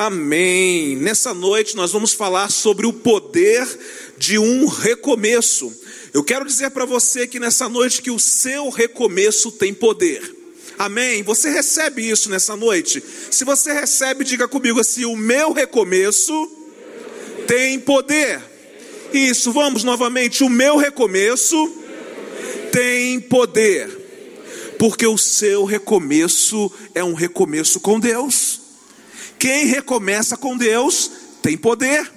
Amém. Nessa noite nós vamos falar sobre o poder de um recomeço. Eu quero dizer para você que nessa noite que o seu recomeço tem poder. Amém? Você recebe isso nessa noite? Se você recebe, diga comigo assim: o meu recomeço tem poder. Isso, vamos novamente. O meu recomeço tem poder. Porque o seu recomeço é um recomeço com Deus. Quem recomeça com Deus tem poder.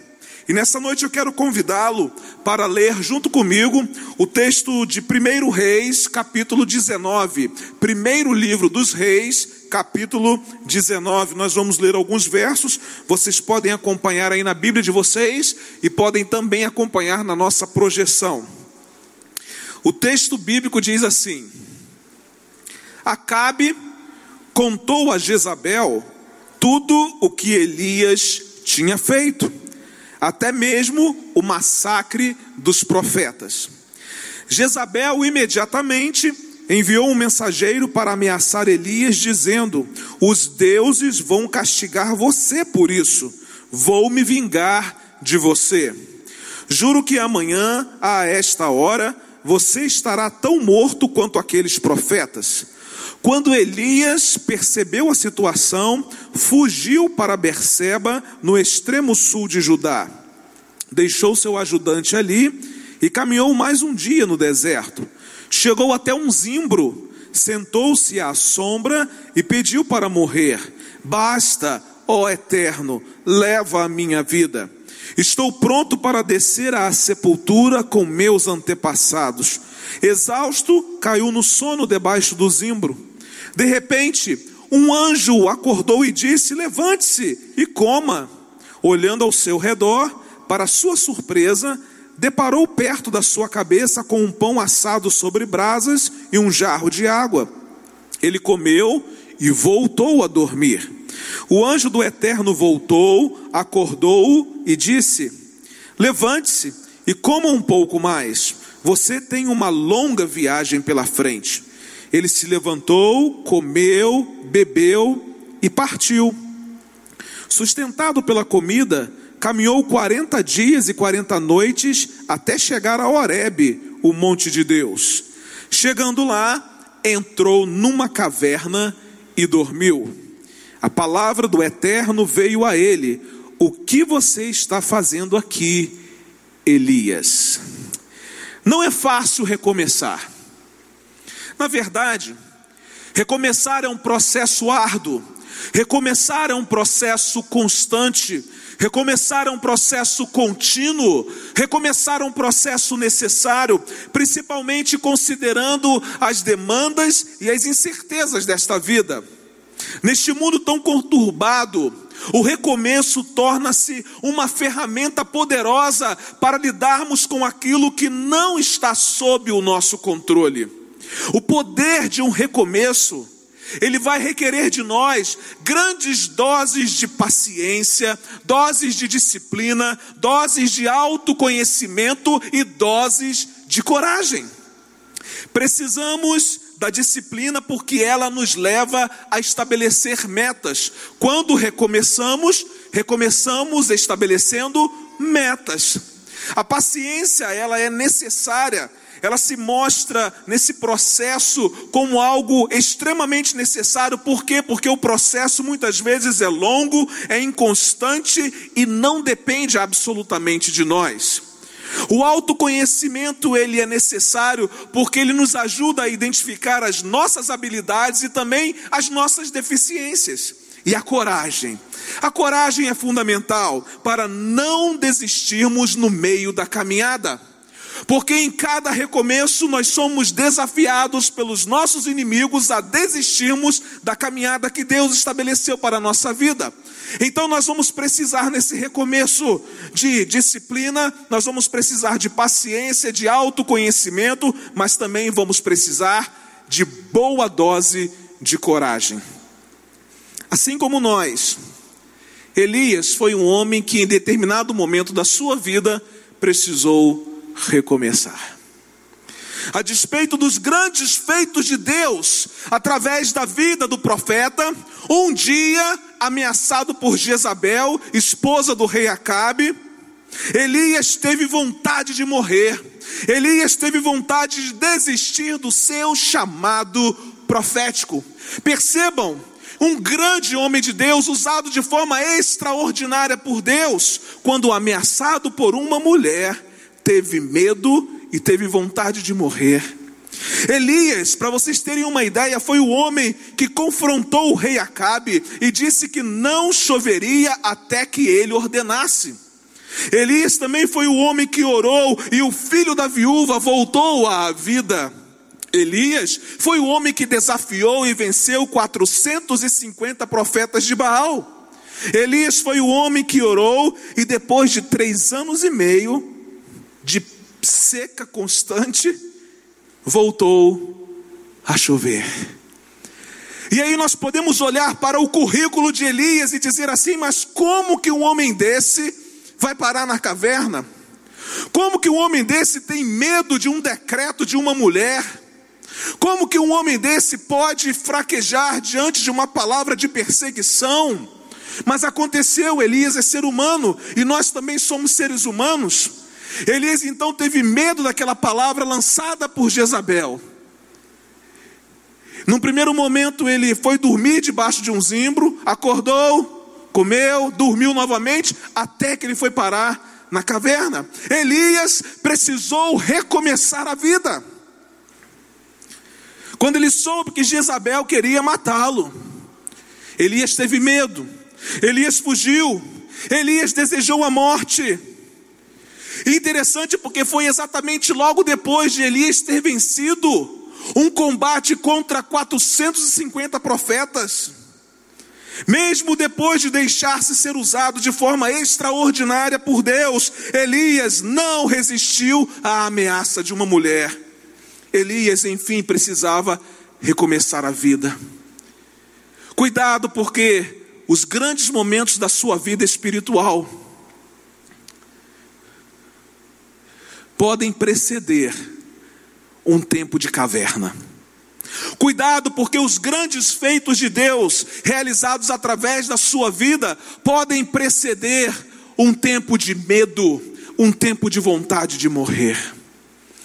E nessa noite eu quero convidá-lo para ler junto comigo o texto de 1 Reis, capítulo 19. Primeiro livro dos Reis, capítulo 19. Nós vamos ler alguns versos, vocês podem acompanhar aí na Bíblia de vocês e podem também acompanhar na nossa projeção. O texto bíblico diz assim: Acabe contou a Jezabel tudo o que Elias tinha feito, até mesmo o massacre dos profetas. Jezabel imediatamente enviou um mensageiro para ameaçar Elias, dizendo: Os deuses vão castigar você por isso, vou me vingar de você. Juro que amanhã, a esta hora, você estará tão morto quanto aqueles profetas. Quando Elias percebeu a situação, fugiu para Berseba, no extremo sul de Judá. Deixou seu ajudante ali e caminhou mais um dia no deserto. Chegou até um zimbro, sentou-se à sombra e pediu para morrer. Basta, ó Eterno, leva a minha vida. Estou pronto para descer à sepultura com meus antepassados. Exausto, caiu no sono debaixo do zimbro. De repente, um anjo acordou e disse: Levante-se e coma. Olhando ao seu redor, para sua surpresa, deparou perto da sua cabeça com um pão assado sobre brasas e um jarro de água. Ele comeu e voltou a dormir. O anjo do Eterno voltou, acordou-o e disse: Levante-se e coma um pouco mais. Você tem uma longa viagem pela frente. Ele se levantou, comeu, bebeu e partiu. Sustentado pela comida, caminhou 40 dias e 40 noites até chegar a Horebe, o monte de Deus. Chegando lá, entrou numa caverna e dormiu. A palavra do Eterno veio a ele: O que você está fazendo aqui, Elias? Não é fácil recomeçar. Na verdade, recomeçar é um processo árduo, recomeçar é um processo constante, recomeçar é um processo contínuo, recomeçar é um processo necessário, principalmente considerando as demandas e as incertezas desta vida. Neste mundo tão conturbado, o recomeço torna-se uma ferramenta poderosa para lidarmos com aquilo que não está sob o nosso controle. O poder de um recomeço, ele vai requerer de nós grandes doses de paciência, doses de disciplina, doses de autoconhecimento e doses de coragem. Precisamos da disciplina porque ela nos leva a estabelecer metas. Quando recomeçamos, recomeçamos estabelecendo metas. A paciência, ela é necessária ela se mostra nesse processo como algo extremamente necessário, por quê? Porque o processo muitas vezes é longo, é inconstante e não depende absolutamente de nós. O autoconhecimento ele é necessário porque ele nos ajuda a identificar as nossas habilidades e também as nossas deficiências. E a coragem. A coragem é fundamental para não desistirmos no meio da caminhada. Porque em cada recomeço nós somos desafiados pelos nossos inimigos a desistirmos da caminhada que Deus estabeleceu para a nossa vida. Então nós vamos precisar nesse recomeço de disciplina, nós vamos precisar de paciência, de autoconhecimento, mas também vamos precisar de boa dose de coragem. Assim como nós, Elias foi um homem que em determinado momento da sua vida precisou recomeçar. A despeito dos grandes feitos de Deus através da vida do profeta, um dia ameaçado por Jezabel, esposa do rei Acabe, Elias teve vontade de morrer. Elias teve vontade de desistir do seu chamado profético. Percebam, um grande homem de Deus, usado de forma extraordinária por Deus, quando ameaçado por uma mulher, teve medo e teve vontade de morrer. Elias, para vocês terem uma ideia, foi o homem que confrontou o rei Acabe e disse que não choveria até que ele ordenasse. Elias também foi o homem que orou e o filho da viúva voltou à vida. Elias foi o homem que desafiou e venceu 450 profetas de Baal. Elias foi o homem que orou e depois de três anos e meio de seca constante, voltou a chover. E aí nós podemos olhar para o currículo de Elias e dizer assim: mas como que um homem desse vai parar na caverna? Como que um homem desse tem medo de um decreto de uma mulher? Como que um homem desse pode fraquejar diante de uma palavra de perseguição? Mas aconteceu, Elias é ser humano e nós também somos seres humanos. Elias então teve medo daquela palavra lançada por Jezabel. Num primeiro momento ele foi dormir debaixo de um zimbro, acordou, comeu, dormiu novamente, até que ele foi parar na caverna. Elias precisou recomeçar a vida. Quando ele soube que Jezabel queria matá-lo, Elias teve medo, Elias fugiu, Elias desejou a morte. E interessante porque foi exatamente logo depois de Elias ter vencido um combate contra 450 profetas. Mesmo depois de deixar-se ser usado de forma extraordinária por Deus, Elias não resistiu à ameaça de uma mulher. Elias, enfim, precisava recomeçar a vida. Cuidado, porque os grandes momentos da sua vida espiritual podem preceder um tempo de caverna. Cuidado, porque os grandes feitos de Deus, realizados através da sua vida, podem preceder um tempo de medo, um tempo de vontade de morrer.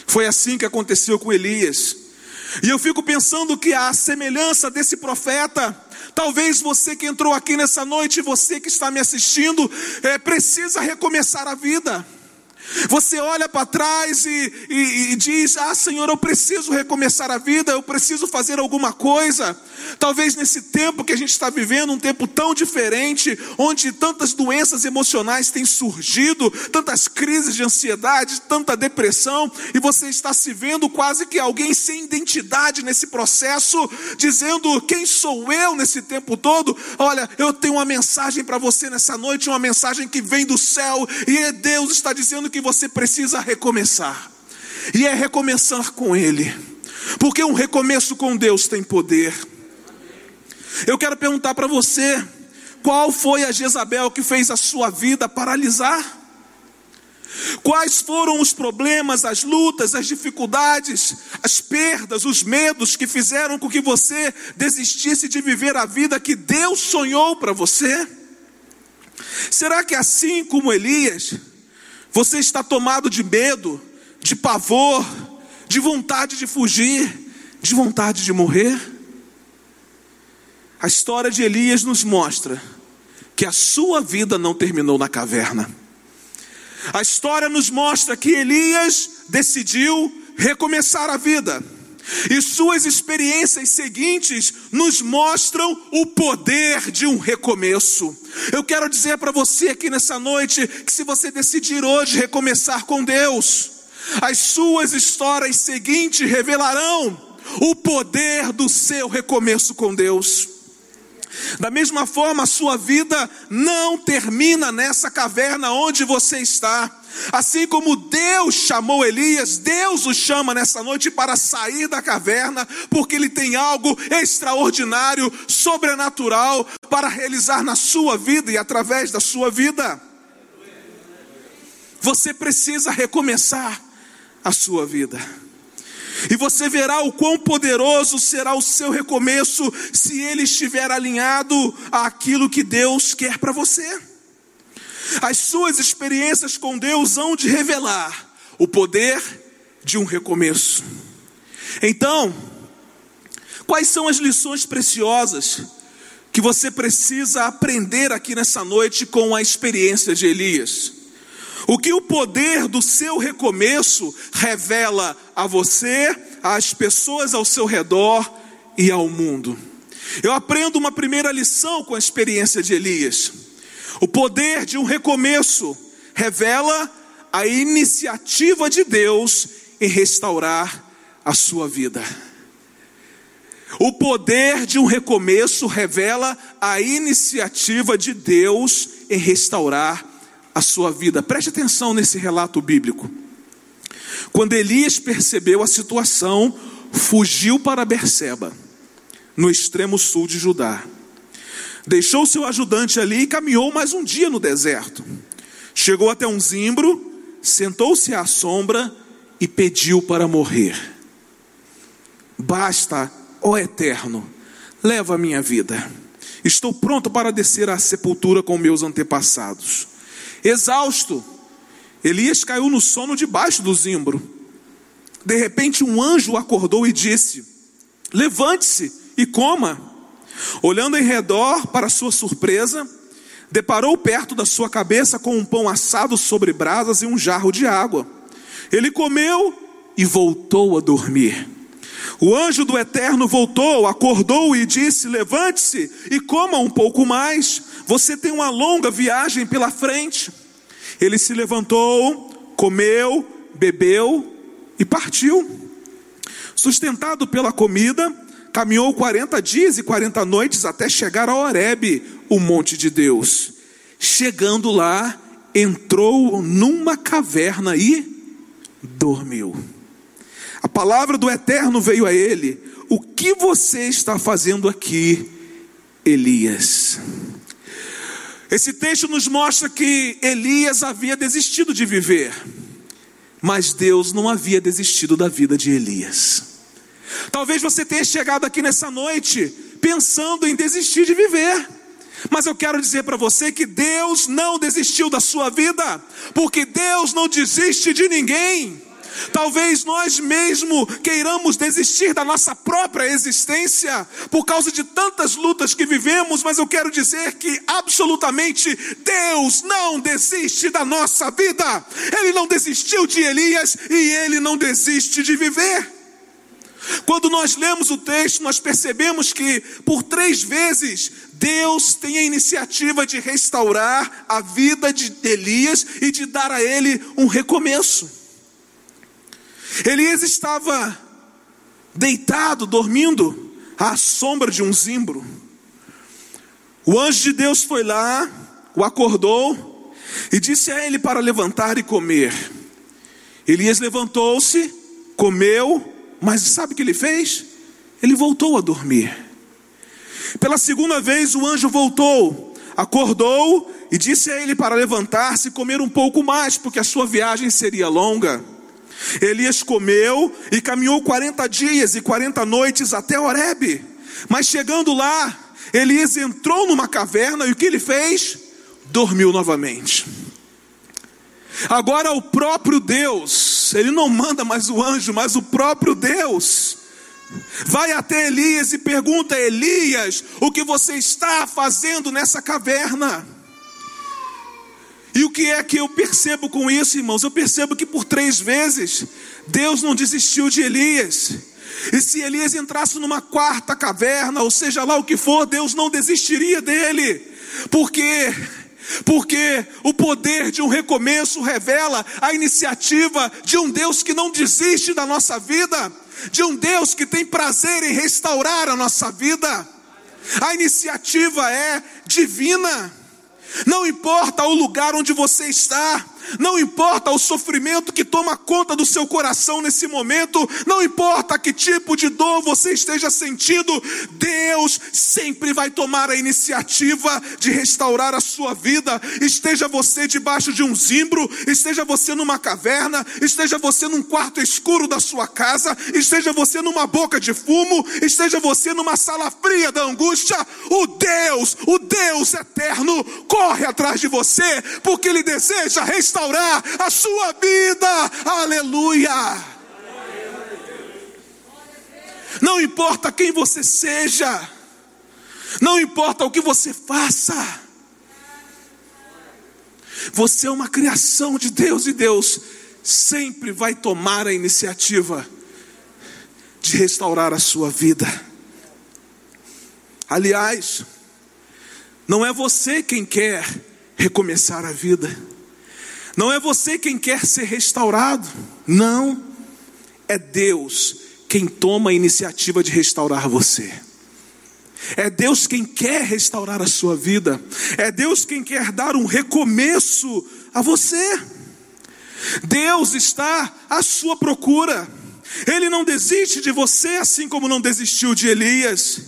Foi assim que aconteceu com Elias. E eu fico pensando que a semelhança desse profeta, talvez você que entrou aqui nessa noite, você que está me assistindo, é, precisa recomeçar a vida. Você olha para trás e, e, e, diz: Ah, Senhor, eu preciso recomeçar a vida, eu preciso fazer alguma coisa. Talvez nesse tempo que a gente está vivendo, um tempo tão diferente, onde tantas doenças emocionais têm surgido, tantas crises de ansiedade, tanta depressão, e você está se vendo quase que alguém sem identidade nesse processo, dizendo: Quem sou eu nesse tempo todo? Olha, eu tenho uma mensagem para você nessa noite, uma mensagem que vem do céu, e Deus está dizendo que que você precisa recomeçar, e é recomeçar com Ele, porque um recomeço com Deus tem poder. Eu quero perguntar para você: qual foi a Jezabel que fez a sua vida paralisar? Quais foram os problemas, as lutas, as dificuldades, as perdas, os medos que fizeram com que você desistisse de viver a vida que Deus sonhou para você? Será que assim como Elias, você está tomado de medo, de pavor, de vontade de fugir, de vontade de morrer? A história de Elias nos mostra que a sua vida não terminou na caverna. A história nos mostra que Elias decidiu recomeçar a vida. E suas experiências seguintes nos mostram o poder de um recomeço. Eu quero dizer para você aqui nessa noite que se você decidir hoje recomeçar com Deus, as suas histórias seguintes revelarão o poder do seu recomeço com Deus. Da mesma forma, a sua vida não termina nessa caverna onde você está. Assim como Deus chamou Elias, Deus o chama nessa noite para sair da caverna, porque Ele tem algo extraordinário, sobrenatural, para realizar na sua vida e através da sua vida. Você precisa recomeçar a sua vida. E você verá o quão poderoso será o seu recomeço se ele estiver alinhado àquilo que Deus quer para você. As suas experiências com Deus hão de revelar o poder de um recomeço. Então, quais são as lições preciosas que você precisa aprender aqui nessa noite com a experiência de Elias? O que o poder do seu recomeço revela a você, às pessoas ao seu redor e ao mundo? Eu aprendo uma primeira lição com a experiência de Elias. O poder de um recomeço revela a iniciativa de Deus em restaurar a sua vida. O poder de um recomeço revela a iniciativa de Deus em restaurar a sua vida. Preste atenção nesse relato bíblico. Quando Elias percebeu a situação, fugiu para Berseba, no extremo sul de Judá. Deixou seu ajudante ali e caminhou mais um dia no deserto. Chegou até um zimbro sentou-se à sombra e pediu para morrer. Basta, ó Eterno, leva a minha vida. Estou pronto para descer à sepultura com meus antepassados. Exausto, Elias caiu no sono debaixo do zimbro. De repente, um anjo acordou e disse: Levante-se e coma. Olhando em redor, para sua surpresa, deparou perto da sua cabeça com um pão assado sobre brasas e um jarro de água. Ele comeu e voltou a dormir. O anjo do Eterno voltou, acordou e disse: Levante-se e coma um pouco mais, você tem uma longa viagem pela frente. Ele se levantou, comeu, bebeu e partiu. Sustentado pela comida, caminhou 40 dias e 40 noites até chegar a Horebe, o monte de Deus. Chegando lá, entrou numa caverna e dormiu. A palavra do Eterno veio a ele: O que você está fazendo aqui, Elias? Esse texto nos mostra que Elias havia desistido de viver, mas Deus não havia desistido da vida de Elias. Talvez você tenha chegado aqui nessa noite pensando em desistir de viver. Mas eu quero dizer para você que Deus não desistiu da sua vida, porque Deus não desiste de ninguém. Talvez nós mesmo queiramos desistir da nossa própria existência por causa de tantas lutas que vivemos, mas eu quero dizer que absolutamente Deus não desiste da nossa vida. Ele não desistiu de Elias e ele não desiste de viver. Quando nós lemos o texto, nós percebemos que por três vezes Deus tem a iniciativa de restaurar a vida de Elias e de dar a ele um recomeço. Elias estava deitado, dormindo, à sombra de um zimbro. O anjo de Deus foi lá, o acordou e disse a ele para levantar e comer. Elias levantou-se, comeu, mas sabe o que ele fez? Ele voltou a dormir. Pela segunda vez o anjo voltou, acordou e disse a ele para levantar-se e comer um pouco mais, porque a sua viagem seria longa. Elias comeu e caminhou 40 dias e 40 noites até Horebe. Mas chegando lá, Elias entrou numa caverna e o que ele fez? Dormiu novamente. Agora o próprio Deus, ele não manda mais o anjo, mas o próprio Deus, vai até Elias e pergunta: Elias, o que você está fazendo nessa caverna? E o que é que eu percebo com isso, irmãos? Eu percebo que por três vezes Deus não desistiu de Elias. E se Elias entrasse numa quarta caverna, ou seja lá o que for, Deus não desistiria dele. Porque porque o poder de um recomeço revela a iniciativa de um Deus que não desiste da nossa vida, de um Deus que tem prazer em restaurar a nossa vida. A iniciativa é divina. Não importa o lugar onde você está, não importa o sofrimento que toma conta do seu coração nesse momento, não importa que tipo de dor você esteja sentindo, Deus sempre vai tomar a iniciativa de restaurar a sua vida. Esteja você debaixo de um zimbro, esteja você numa caverna, esteja você num quarto escuro da sua casa, esteja você numa boca de fumo, esteja você numa sala fria da angústia, o Deus, o Deus eterno, corre atrás de você, porque Ele deseja restaurar a sua vida. Aleluia! Não importa quem você seja, não importa o que você faça, você é uma criação de Deus e Deus sempre vai tomar a iniciativa de restaurar a sua vida. Aliás, não é você quem quer recomeçar a vida, não é você quem quer ser restaurado, não, é Deus quem toma a iniciativa de restaurar você. É Deus quem quer restaurar a sua vida, é Deus quem quer dar um recomeço a você. Deus está à sua procura, Ele não desiste de você, assim como não desistiu de Elias.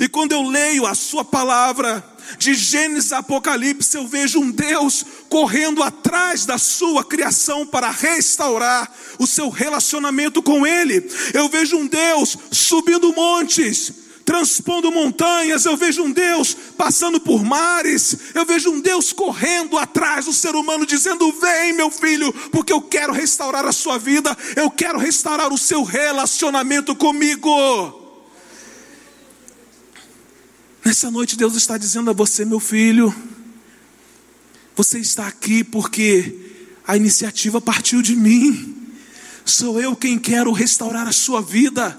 E quando eu leio a Sua palavra, de Gênesis a Apocalipse, eu vejo um Deus correndo atrás da sua criação para restaurar o seu relacionamento com Ele. Eu vejo um Deus subindo montes, transpondo montanhas, eu vejo um Deus passando por mares, eu vejo um Deus correndo atrás do ser humano, dizendo: Vem, meu filho, porque eu quero restaurar a sua vida, eu quero restaurar o seu relacionamento comigo. Nessa noite, Deus está dizendo a você, meu filho, você está aqui porque a iniciativa partiu de mim. Sou eu quem quero restaurar a sua vida.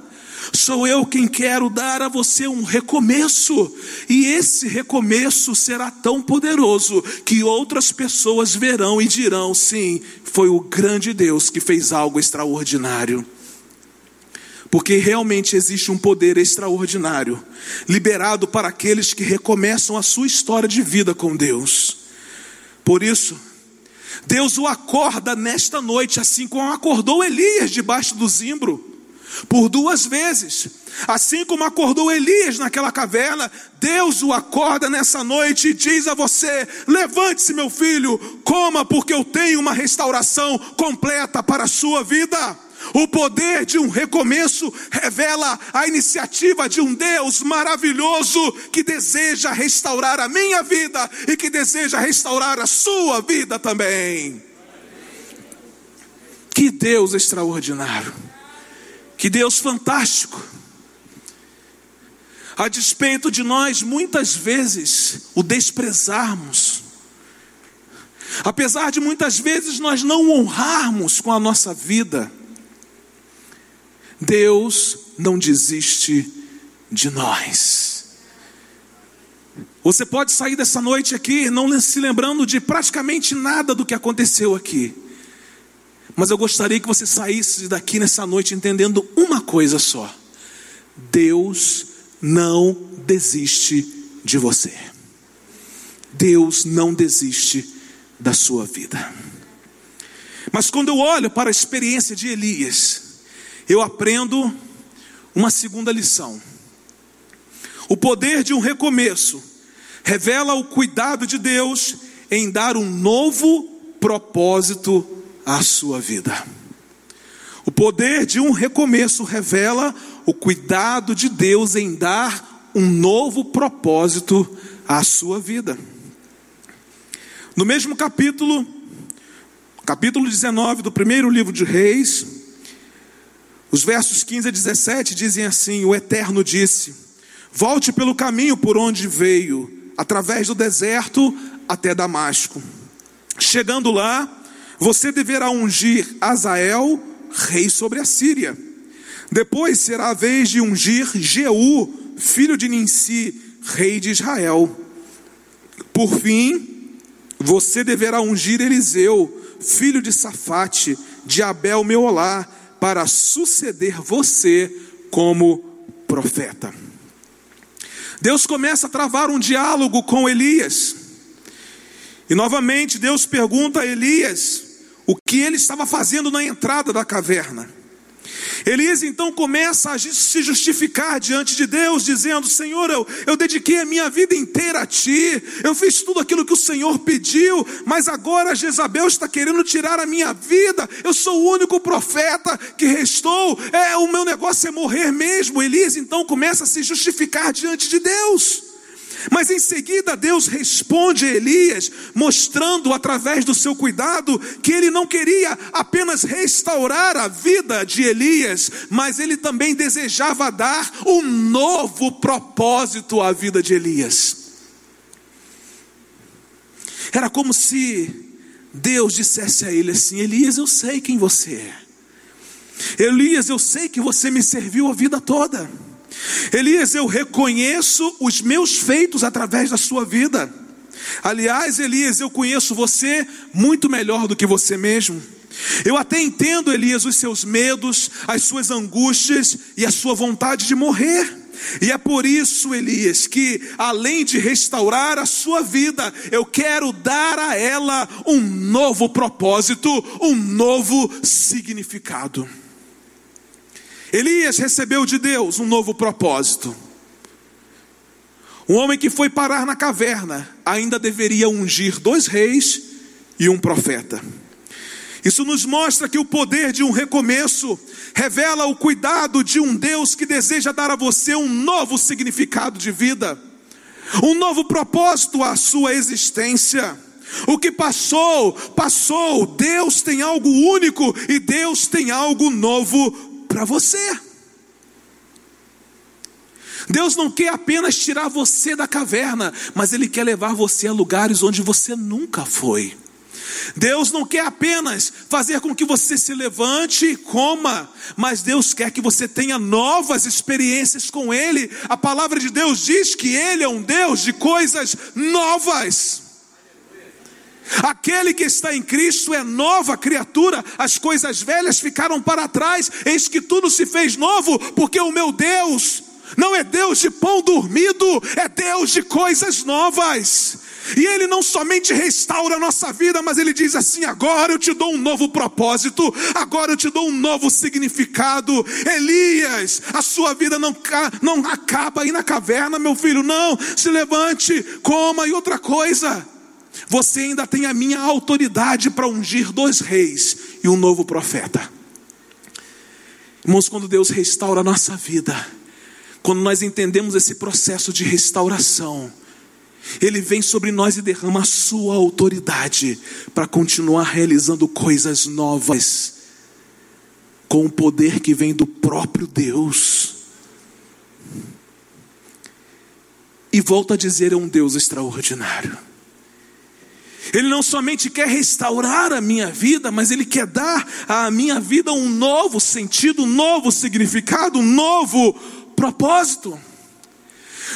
Sou eu quem quero dar a você um recomeço, e esse recomeço será tão poderoso que outras pessoas verão e dirão: sim, foi o grande Deus que fez algo extraordinário. Porque realmente existe um poder extraordinário liberado para aqueles que recomeçam a sua história de vida com Deus. Por isso, Deus o acorda nesta noite, assim como acordou Elias debaixo do zimbro, por duas vezes. Assim como acordou Elias naquela caverna, Deus o acorda nessa noite e diz a você: levante-se, meu filho, coma, porque eu tenho uma restauração completa para a sua vida. O poder de um recomeço revela a iniciativa de um Deus maravilhoso que deseja restaurar a minha vida e que deseja restaurar a sua vida também. Que Deus extraordinário, que Deus fantástico. A despeito de nós muitas vezes o desprezarmos, apesar de muitas vezes nós não honrarmos com a nossa vida, Deus não desiste de nós. Você pode sair dessa noite aqui não se lembrando de praticamente nada do que aconteceu aqui. Mas eu gostaria que você saísse daqui nessa noite entendendo uma coisa só: Deus não desiste de você. Deus não desiste da sua vida. Mas quando eu olho para a experiência de Elias, eu aprendo uma segunda lição. O poder de um recomeço revela o cuidado de Deus em dar um novo propósito à sua vida. O poder de um recomeço revela o cuidado de Deus em dar um novo propósito à sua vida. No mesmo capítulo, capítulo 19 do primeiro livro de Reis, os versos 15 a 17 dizem assim: O Eterno disse: Volte pelo caminho por onde veio, através do deserto até Damasco. Chegando lá, você deverá ungir Azael, rei sobre a Síria. Depois será a vez de ungir Jeú, filho de Ninsi, rei de Israel. Por fim, você deverá ungir Eliseu, filho de Safate, de Abel Meolá, para suceder você como profeta. Deus começa a travar um diálogo com Elias. E novamente Deus pergunta a Elias o que ele estava fazendo na entrada da caverna. Elias então começa a se justificar diante de Deus, dizendo: Senhor, eu, eu dediquei a minha vida inteira a ti, eu fiz tudo aquilo que o Senhor pediu, mas agora Jezabel está querendo tirar a minha vida, eu sou o único profeta que restou, é, o meu negócio é morrer mesmo. Elias então começa a se justificar diante de Deus. Mas em seguida Deus responde a Elias, mostrando através do seu cuidado que ele não queria apenas restaurar a vida de Elias, mas ele também desejava dar um novo propósito à vida de Elias. Era como se Deus dissesse a ele assim: Elias, eu sei quem você é. Elias, eu sei que você me serviu a vida toda. Elias, eu reconheço os meus feitos através da sua vida. Aliás, Elias, eu conheço você muito melhor do que você mesmo. Eu até entendo, Elias, os seus medos, as suas angústias e a sua vontade de morrer. E é por isso, Elias, que além de restaurar a sua vida, eu quero dar a ela um novo propósito, um novo significado. Elias recebeu de Deus um novo propósito. Um homem que foi parar na caverna ainda deveria ungir dois reis e um profeta. Isso nos mostra que o poder de um recomeço revela o cuidado de um Deus que deseja dar a você um novo significado de vida, um novo propósito à sua existência. O que passou, passou. Deus tem algo único e Deus tem algo novo para você. Deus não quer apenas tirar você da caverna, mas Ele quer levar você a lugares onde você nunca foi. Deus não quer apenas fazer com que você se levante e coma, mas Deus quer que você tenha novas experiências com Ele. A palavra de Deus diz que Ele é um Deus de coisas novas. Aquele que está em Cristo é nova criatura, as coisas velhas ficaram para trás, eis que tudo se fez novo, porque o meu Deus não é Deus de pão dormido, é Deus de coisas novas. E Ele não somente restaura a nossa vida, mas Ele diz assim: agora eu te dou um novo propósito, agora eu te dou um novo significado. Elias, a sua vida não, não acaba aí na caverna, meu filho, não. Se levante, coma e outra coisa. Você ainda tem a minha autoridade para ungir dois reis e um novo profeta. Irmãos, quando Deus restaura a nossa vida, quando nós entendemos esse processo de restauração, Ele vem sobre nós e derrama a sua autoridade para continuar realizando coisas novas, com o poder que vem do próprio Deus. E volta a dizer: é um Deus extraordinário. Ele não somente quer restaurar a minha vida, mas Ele quer dar à minha vida um novo sentido, um novo significado, um novo propósito.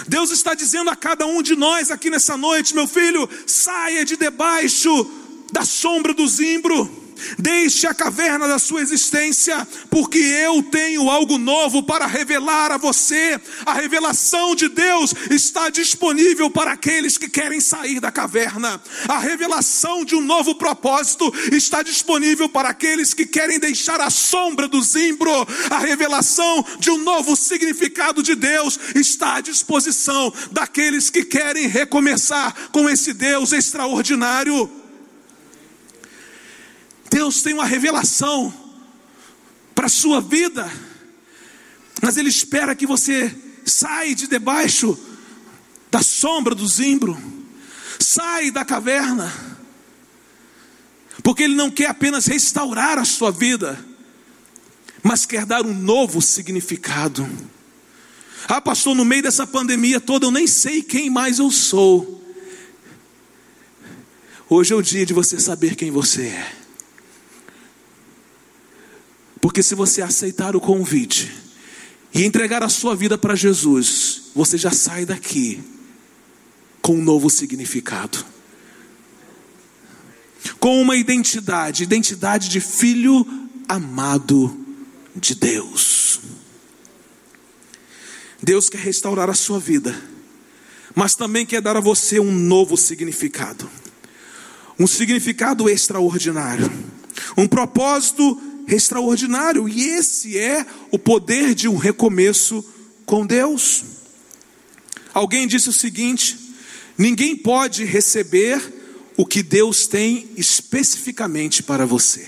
Deus está dizendo a cada um de nós aqui nessa noite, meu filho, saia de debaixo da sombra do zimbro. Deixe a caverna da sua existência, porque eu tenho algo novo para revelar a você. A revelação de Deus está disponível para aqueles que querem sair da caverna. A revelação de um novo propósito está disponível para aqueles que querem deixar a sombra do zimbro. A revelação de um novo significado de Deus está à disposição daqueles que querem recomeçar com esse Deus extraordinário. Deus tem uma revelação para a sua vida, mas Ele espera que você saia de debaixo da sombra do zimbro, sai da caverna, porque Ele não quer apenas restaurar a sua vida, mas quer dar um novo significado. Ah, pastor, no meio dessa pandemia toda eu nem sei quem mais eu sou. Hoje é o dia de você saber quem você é. Porque se você aceitar o convite e entregar a sua vida para Jesus, você já sai daqui com um novo significado. Com uma identidade, identidade de filho amado de Deus. Deus quer restaurar a sua vida, mas também quer dar a você um novo significado. um significado extraordinário, um propósito extraordinário, e esse é o poder de um recomeço com Deus. Alguém disse o seguinte: ninguém pode receber o que Deus tem especificamente para você.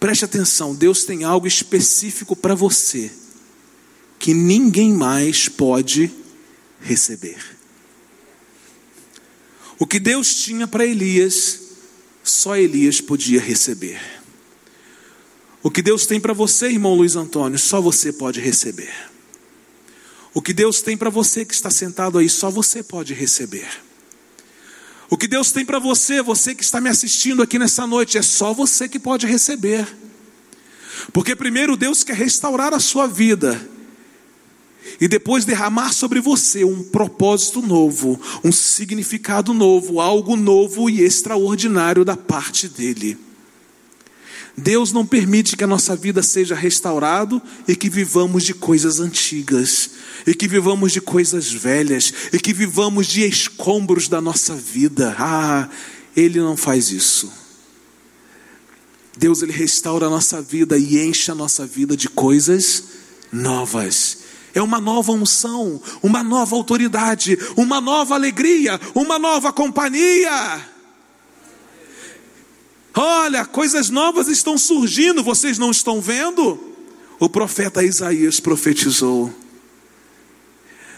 Preste atenção, Deus tem algo específico para você que ninguém mais pode receber. O que Deus tinha para Elias, só Elias podia receber. O que Deus tem para você, irmão Luiz Antônio, só você pode receber. O que Deus tem para você que está sentado aí, só você pode receber. O que Deus tem para você, você que está me assistindo aqui nessa noite, é só você que pode receber. Porque primeiro Deus quer restaurar a sua vida e depois derramar sobre você um propósito novo, um significado novo, algo novo e extraordinário da parte dele. Deus não permite que a nossa vida seja restaurado e que vivamos de coisas antigas, e que vivamos de coisas velhas, e que vivamos de escombros da nossa vida. Ah, ele não faz isso. Deus ele restaura a nossa vida e enche a nossa vida de coisas novas. É uma nova unção, uma nova autoridade, uma nova alegria, uma nova companhia. Olha, coisas novas estão surgindo, vocês não estão vendo? O profeta Isaías profetizou.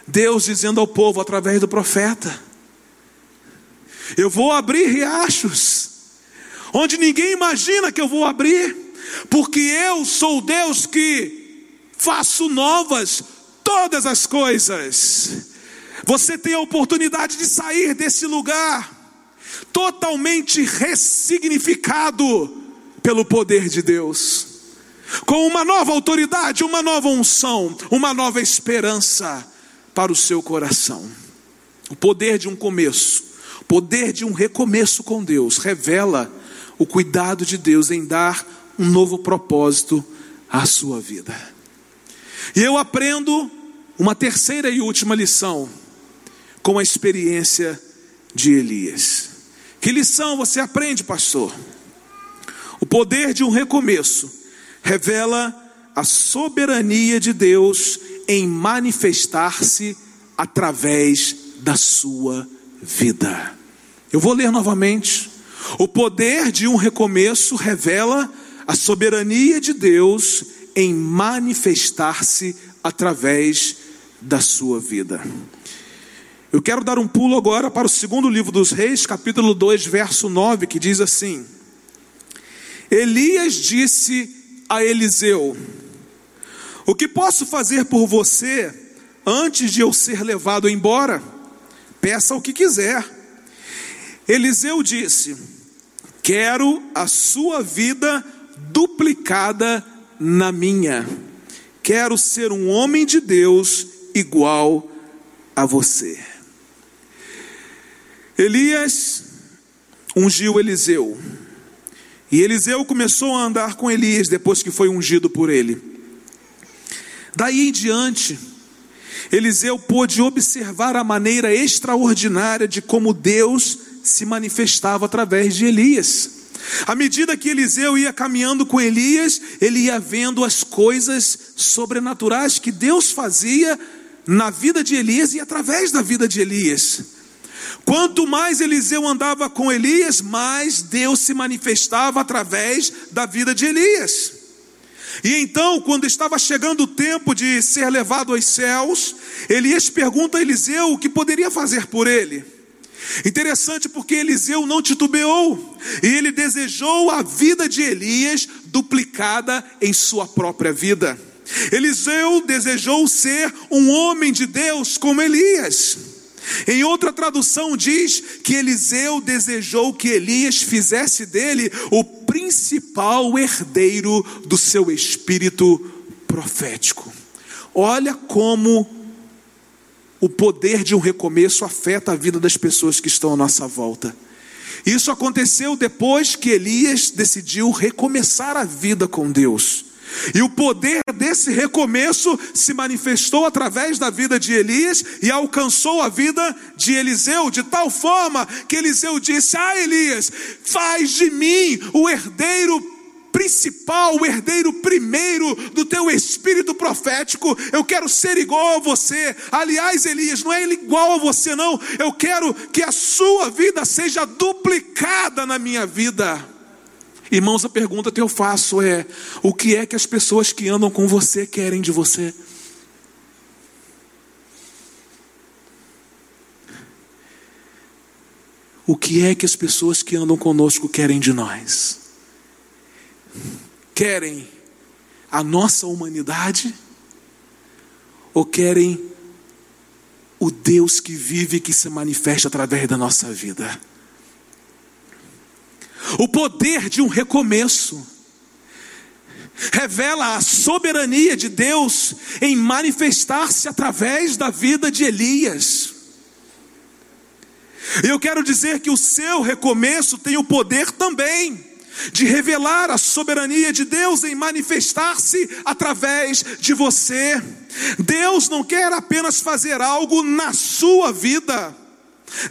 Deus dizendo ao povo através do profeta: Eu vou abrir riachos, onde ninguém imagina que eu vou abrir, porque eu sou Deus que faço novas todas as coisas. Você tem a oportunidade de sair desse lugar totalmente ressignificado pelo poder de Deus, com uma nova autoridade, uma nova unção, uma nova esperança para o seu coração. O poder de um começo, o poder de um recomeço com Deus, revela o cuidado de Deus em dar um novo propósito à sua vida. E eu aprendo uma terceira e última lição com a experiência de Elias. Que lição você aprende, pastor? O poder de um recomeço revela a soberania de Deus em manifestar-se através da sua vida. Eu vou ler novamente. O poder de um recomeço revela a soberania de Deus em manifestar-se através da sua vida. Eu quero dar um pulo agora para o segundo livro dos Reis, capítulo 2, verso 9, que diz assim: Elias disse a Eliseu: O que posso fazer por você antes de eu ser levado embora? Peça o que quiser. Eliseu disse: Quero a sua vida duplicada na minha. Quero ser um homem de Deus igual a você. Elias ungiu Eliseu. E Eliseu começou a andar com Elias depois que foi ungido por ele. Daí em diante, Eliseu pôde observar a maneira extraordinária de como Deus se manifestava através de Elias. À medida que Eliseu ia caminhando com Elias, ele ia vendo as coisas sobrenaturais que Deus fazia na vida de Elias e através da vida de Elias. Quanto mais Eliseu andava com Elias, mais Deus se manifestava através da vida de Elias. E então, quando estava chegando o tempo de ser levado aos céus, Elias pergunta a Eliseu o que poderia fazer por ele. Interessante porque Eliseu não titubeou, e ele desejou a vida de Elias duplicada em sua própria vida. Eliseu desejou ser um homem de Deus como Elias. Em outra tradução diz que Eliseu desejou que Elias fizesse dele o principal herdeiro do seu espírito profético. Olha como o poder de um recomeço afeta a vida das pessoas que estão à nossa volta. Isso aconteceu depois que Elias decidiu recomeçar a vida com Deus. E o poder desse recomeço se manifestou através da vida de Elias e alcançou a vida de Eliseu, de tal forma que Eliseu disse: Ah, Elias, faz de mim o herdeiro principal, o herdeiro primeiro do teu espírito profético. Eu quero ser igual a você. Aliás, Elias, não é ele igual a você, não. Eu quero que a sua vida seja duplicada na minha vida. Irmãos, a pergunta que eu faço é: o que é que as pessoas que andam com você querem de você? O que é que as pessoas que andam conosco querem de nós? Querem a nossa humanidade ou querem o Deus que vive e que se manifesta através da nossa vida? O poder de um recomeço revela a soberania de Deus em manifestar-se através da vida de Elias. Eu quero dizer que o seu recomeço tem o poder também de revelar a soberania de Deus em manifestar-se através de você. Deus não quer apenas fazer algo na sua vida,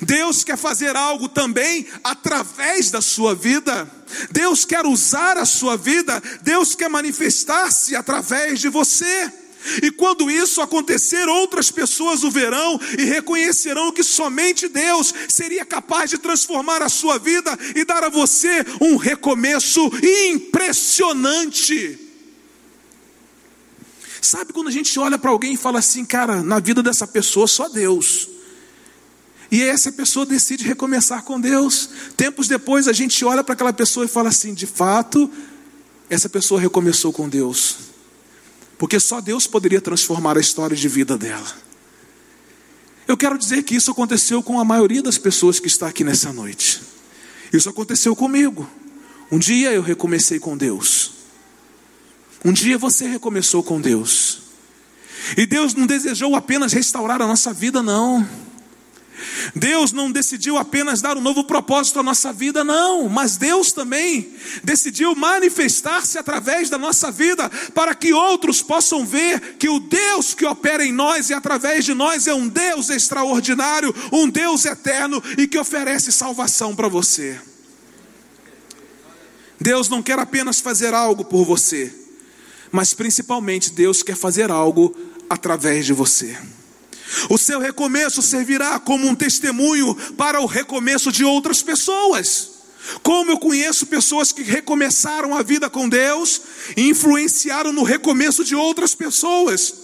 Deus quer fazer algo também através da sua vida. Deus quer usar a sua vida. Deus quer manifestar-se através de você. E quando isso acontecer, outras pessoas o verão e reconhecerão que somente Deus seria capaz de transformar a sua vida e dar a você um recomeço impressionante. Sabe quando a gente olha para alguém e fala assim, cara, na vida dessa pessoa só Deus. E essa pessoa decide recomeçar com Deus. Tempos depois a gente olha para aquela pessoa e fala assim: de fato, essa pessoa recomeçou com Deus. Porque só Deus poderia transformar a história de vida dela. Eu quero dizer que isso aconteceu com a maioria das pessoas que está aqui nessa noite. Isso aconteceu comigo. Um dia eu recomecei com Deus. Um dia você recomeçou com Deus. E Deus não desejou apenas restaurar a nossa vida, não. Deus não decidiu apenas dar um novo propósito à nossa vida, não, mas Deus também decidiu manifestar-se através da nossa vida, para que outros possam ver que o Deus que opera em nós e através de nós é um Deus extraordinário, um Deus eterno e que oferece salvação para você. Deus não quer apenas fazer algo por você, mas principalmente Deus quer fazer algo através de você. O seu recomeço servirá como um testemunho para o recomeço de outras pessoas. Como eu conheço pessoas que recomeçaram a vida com Deus e influenciaram no recomeço de outras pessoas.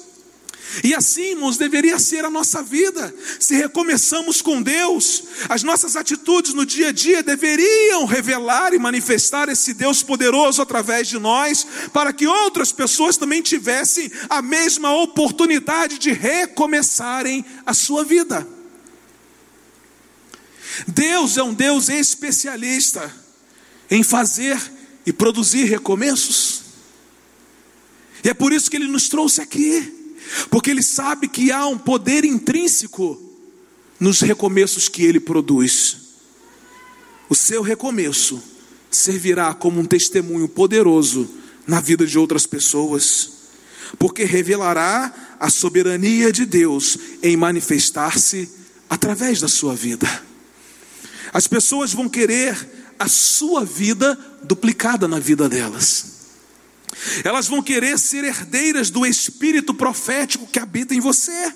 E assim, irmãos, deveria ser a nossa vida. Se recomeçamos com Deus, as nossas atitudes no dia a dia deveriam revelar e manifestar esse Deus poderoso através de nós, para que outras pessoas também tivessem a mesma oportunidade de recomeçarem a sua vida. Deus é um Deus especialista em fazer e produzir recomeços. E é por isso que Ele nos trouxe aqui porque ele sabe que há um poder intrínseco nos recomeços que ele produz. O seu recomeço servirá como um testemunho poderoso na vida de outras pessoas, porque revelará a soberania de Deus em manifestar-se através da sua vida. As pessoas vão querer a sua vida duplicada na vida delas. Elas vão querer ser herdeiras do espírito profético que habita em você.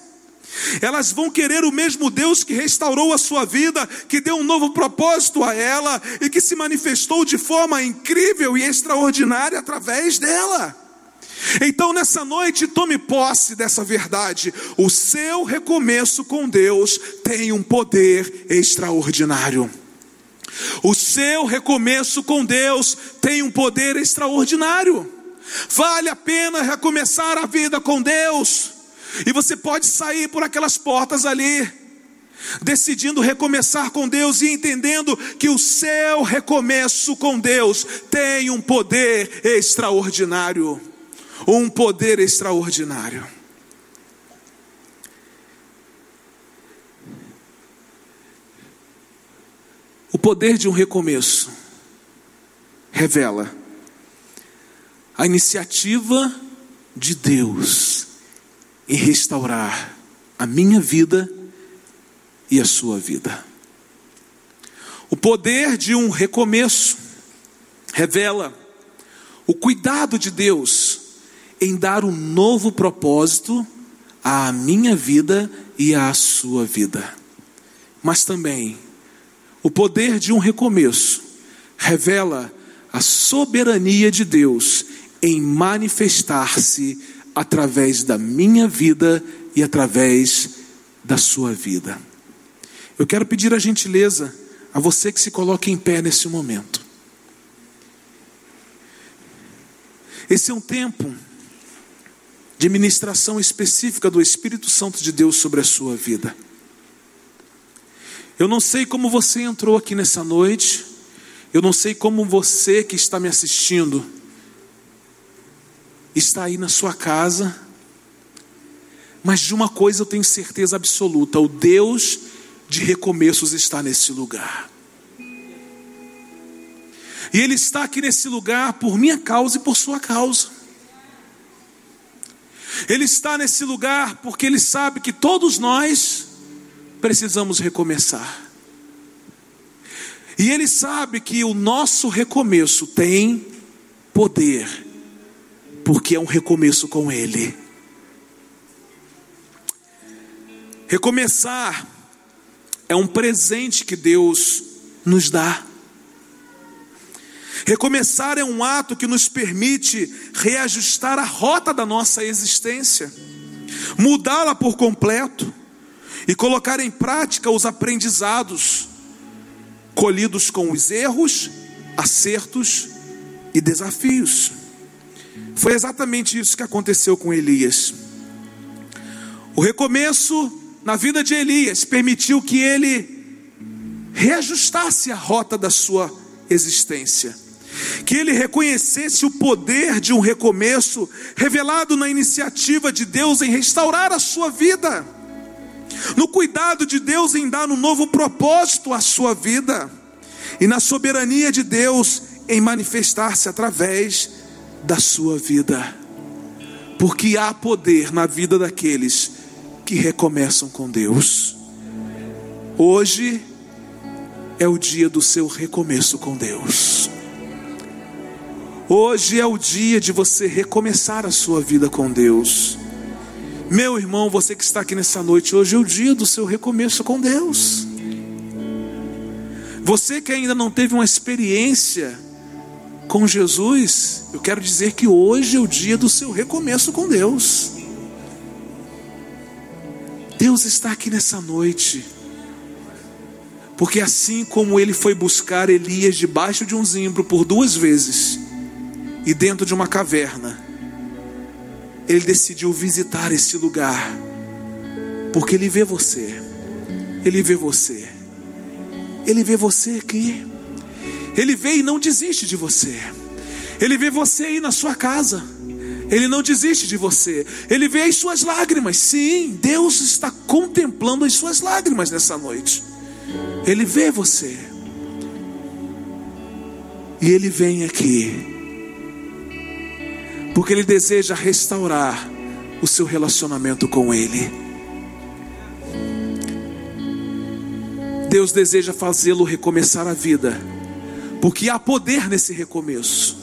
Elas vão querer o mesmo Deus que restaurou a sua vida, que deu um novo propósito a ela e que se manifestou de forma incrível e extraordinária através dela. Então, nessa noite, tome posse dessa verdade. O seu recomeço com Deus tem um poder extraordinário. O seu recomeço com Deus tem um poder extraordinário. Vale a pena recomeçar a vida com Deus. E você pode sair por aquelas portas ali, decidindo recomeçar com Deus e entendendo que o seu recomeço com Deus tem um poder extraordinário. Um poder extraordinário. O poder de um recomeço revela a iniciativa de Deus em restaurar a minha vida e a sua vida. O poder de um recomeço revela o cuidado de Deus em dar um novo propósito à minha vida e à sua vida. Mas também o poder de um recomeço revela a soberania de Deus em manifestar-se através da minha vida e através da sua vida. Eu quero pedir a gentileza a você que se coloque em pé nesse momento. Esse é um tempo de ministração específica do Espírito Santo de Deus sobre a sua vida. Eu não sei como você entrou aqui nessa noite, eu não sei como você que está me assistindo está aí na sua casa, mas de uma coisa eu tenho certeza absoluta: o Deus de recomeços está nesse lugar. E Ele está aqui nesse lugar por minha causa e por sua causa. Ele está nesse lugar porque Ele sabe que todos nós precisamos recomeçar. E Ele sabe que o nosso recomeço tem poder, porque é um recomeço com Ele. Recomeçar é um presente que Deus nos dá. Recomeçar é um ato que nos permite reajustar a rota da nossa existência, mudá-la por completo e colocar em prática os aprendizados colhidos com os erros, acertos e desafios. Foi exatamente isso que aconteceu com Elias. O recomeço na vida de Elias permitiu que ele reajustasse a rota da sua existência que ele reconhecesse o poder de um recomeço revelado na iniciativa de Deus em restaurar a sua vida, no cuidado de Deus em dar um novo propósito à sua vida, e na soberania de Deus em manifestar-se através da sua vida, porque há poder na vida daqueles que recomeçam com Deus. Hoje é o dia do seu recomeço com Deus. Hoje é o dia de você recomeçar a sua vida com Deus. Meu irmão, você que está aqui nessa noite, hoje é o dia do seu recomeço com Deus. Você que ainda não teve uma experiência com Jesus, eu quero dizer que hoje é o dia do seu recomeço com Deus. Deus está aqui nessa noite. Porque assim como ele foi buscar Elias debaixo de um zimbro por duas vezes, e dentro de uma caverna, ele decidiu visitar esse lugar, porque ele vê você, ele vê você, ele vê você aqui, ele vê e não desiste de você, ele vê você aí na sua casa, ele não desiste de você, ele vê as suas lágrimas, sim, Deus está contemplando as suas lágrimas nessa noite, ele vê você, e ele vem aqui. Porque Ele deseja restaurar o seu relacionamento com Ele. Deus deseja fazê-lo recomeçar a vida, porque há poder nesse recomeço.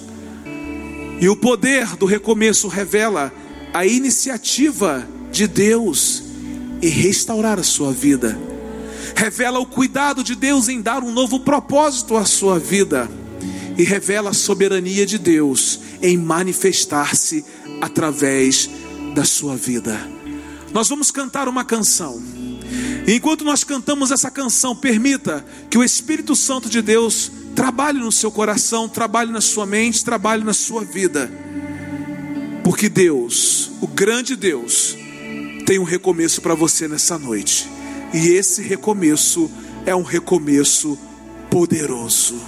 E o poder do recomeço revela a iniciativa de Deus em restaurar a sua vida. Revela o cuidado de Deus em dar um novo propósito à sua vida e revela a soberania de Deus em manifestar-se através da sua vida. Nós vamos cantar uma canção. Enquanto nós cantamos essa canção, permita que o Espírito Santo de Deus trabalhe no seu coração, trabalhe na sua mente, trabalhe na sua vida. Porque Deus, o grande Deus, tem um recomeço para você nessa noite. E esse recomeço é um recomeço poderoso.